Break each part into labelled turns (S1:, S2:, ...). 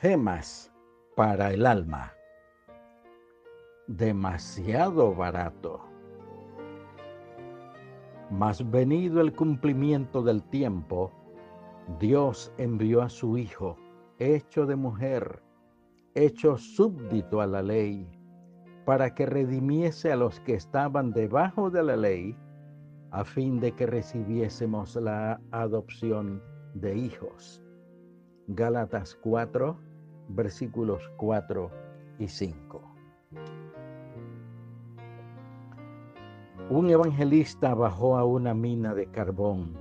S1: Gemas para el alma. Demasiado barato. Mas venido el cumplimiento del tiempo, Dios envió a su Hijo, hecho de mujer, hecho súbdito a la ley, para que redimiese a los que estaban debajo de la ley, a fin de que recibiésemos la adopción de hijos. Gálatas 4, versículos 4 y 5. Un evangelista bajó a una mina de carbón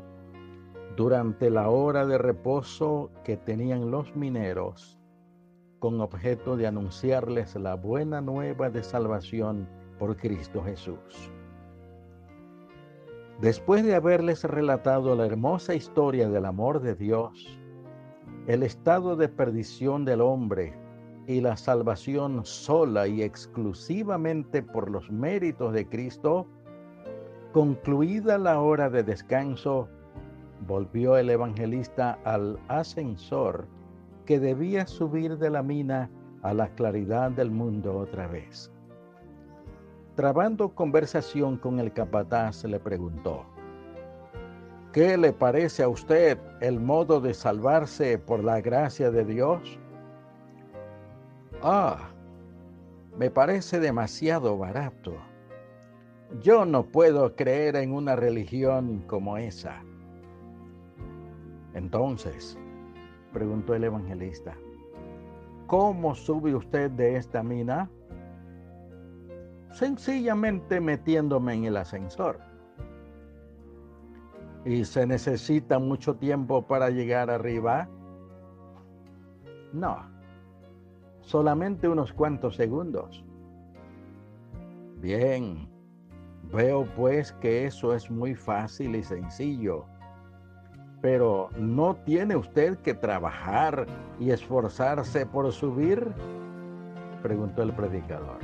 S1: durante la hora de reposo que tenían los mineros con objeto de anunciarles la buena nueva de salvación por Cristo Jesús. Después de haberles relatado la hermosa historia del amor de Dios, el estado de perdición del hombre y la salvación sola y exclusivamente por los méritos de Cristo, concluida la hora de descanso, volvió el evangelista al ascensor que debía subir de la mina a la claridad del mundo otra vez. Trabando conversación con el capataz, le preguntó, ¿qué le parece a usted el modo de salvarse por la gracia de Dios? Ah, me parece demasiado barato. Yo no puedo creer en una religión como esa. Entonces, preguntó el evangelista, ¿cómo sube usted de esta mina? Sencillamente metiéndome en el ascensor. ¿Y se necesita mucho tiempo para llegar arriba? No, solamente unos cuantos segundos. Bien, veo pues que eso es muy fácil y sencillo pero ¿no tiene usted que trabajar y esforzarse por subir? preguntó el predicador.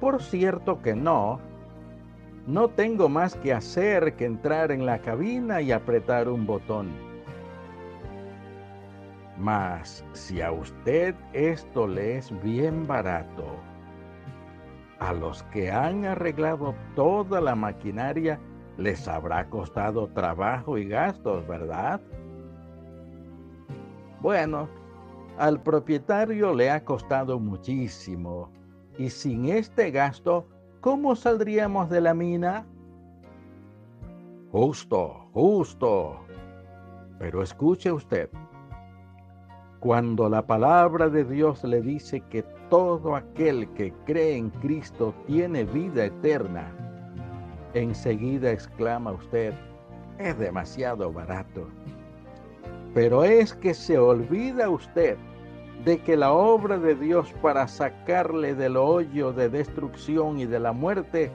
S1: Por cierto que no. No tengo más que hacer que entrar en la cabina y apretar un botón. Mas si a usted esto le es bien barato, a los que han arreglado toda la maquinaria les habrá costado trabajo y gastos, ¿verdad? Bueno, al propietario le ha costado muchísimo. Y sin este gasto, ¿cómo saldríamos de la mina? Justo, justo. Pero escuche usted, cuando la palabra de Dios le dice que todo aquel que cree en Cristo tiene vida eterna, enseguida exclama usted, es demasiado barato. Pero es que se olvida usted de que la obra de Dios para sacarle del hoyo de destrucción y de la muerte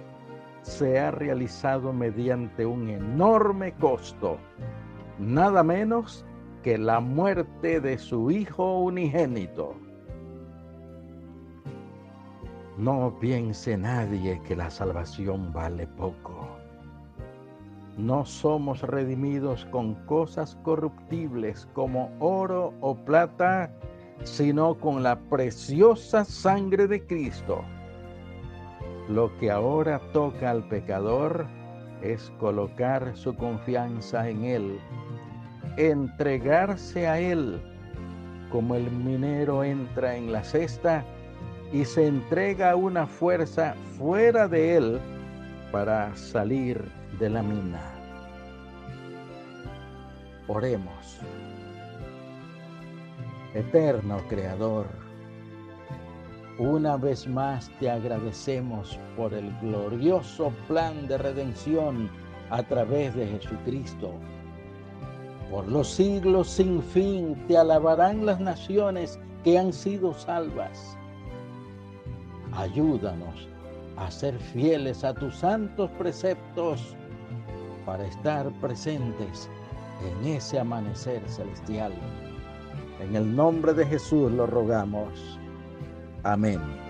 S1: se ha realizado mediante un enorme costo, nada menos que la muerte de su Hijo unigénito. No piense nadie que la salvación vale poco. No somos redimidos con cosas corruptibles como oro o plata, sino con la preciosa sangre de Cristo. Lo que ahora toca al pecador es colocar su confianza en Él, entregarse a Él, como el minero entra en la cesta y se entrega una fuerza fuera de él para salir de la mina. Oremos. Eterno Creador, una vez más te agradecemos por el glorioso plan de redención a través de Jesucristo. Por los siglos sin fin te alabarán las naciones que han sido salvas ayúdanos a ser fieles a tus santos preceptos para estar presentes en ese amanecer celestial. En el nombre de Jesús lo rogamos. Amén.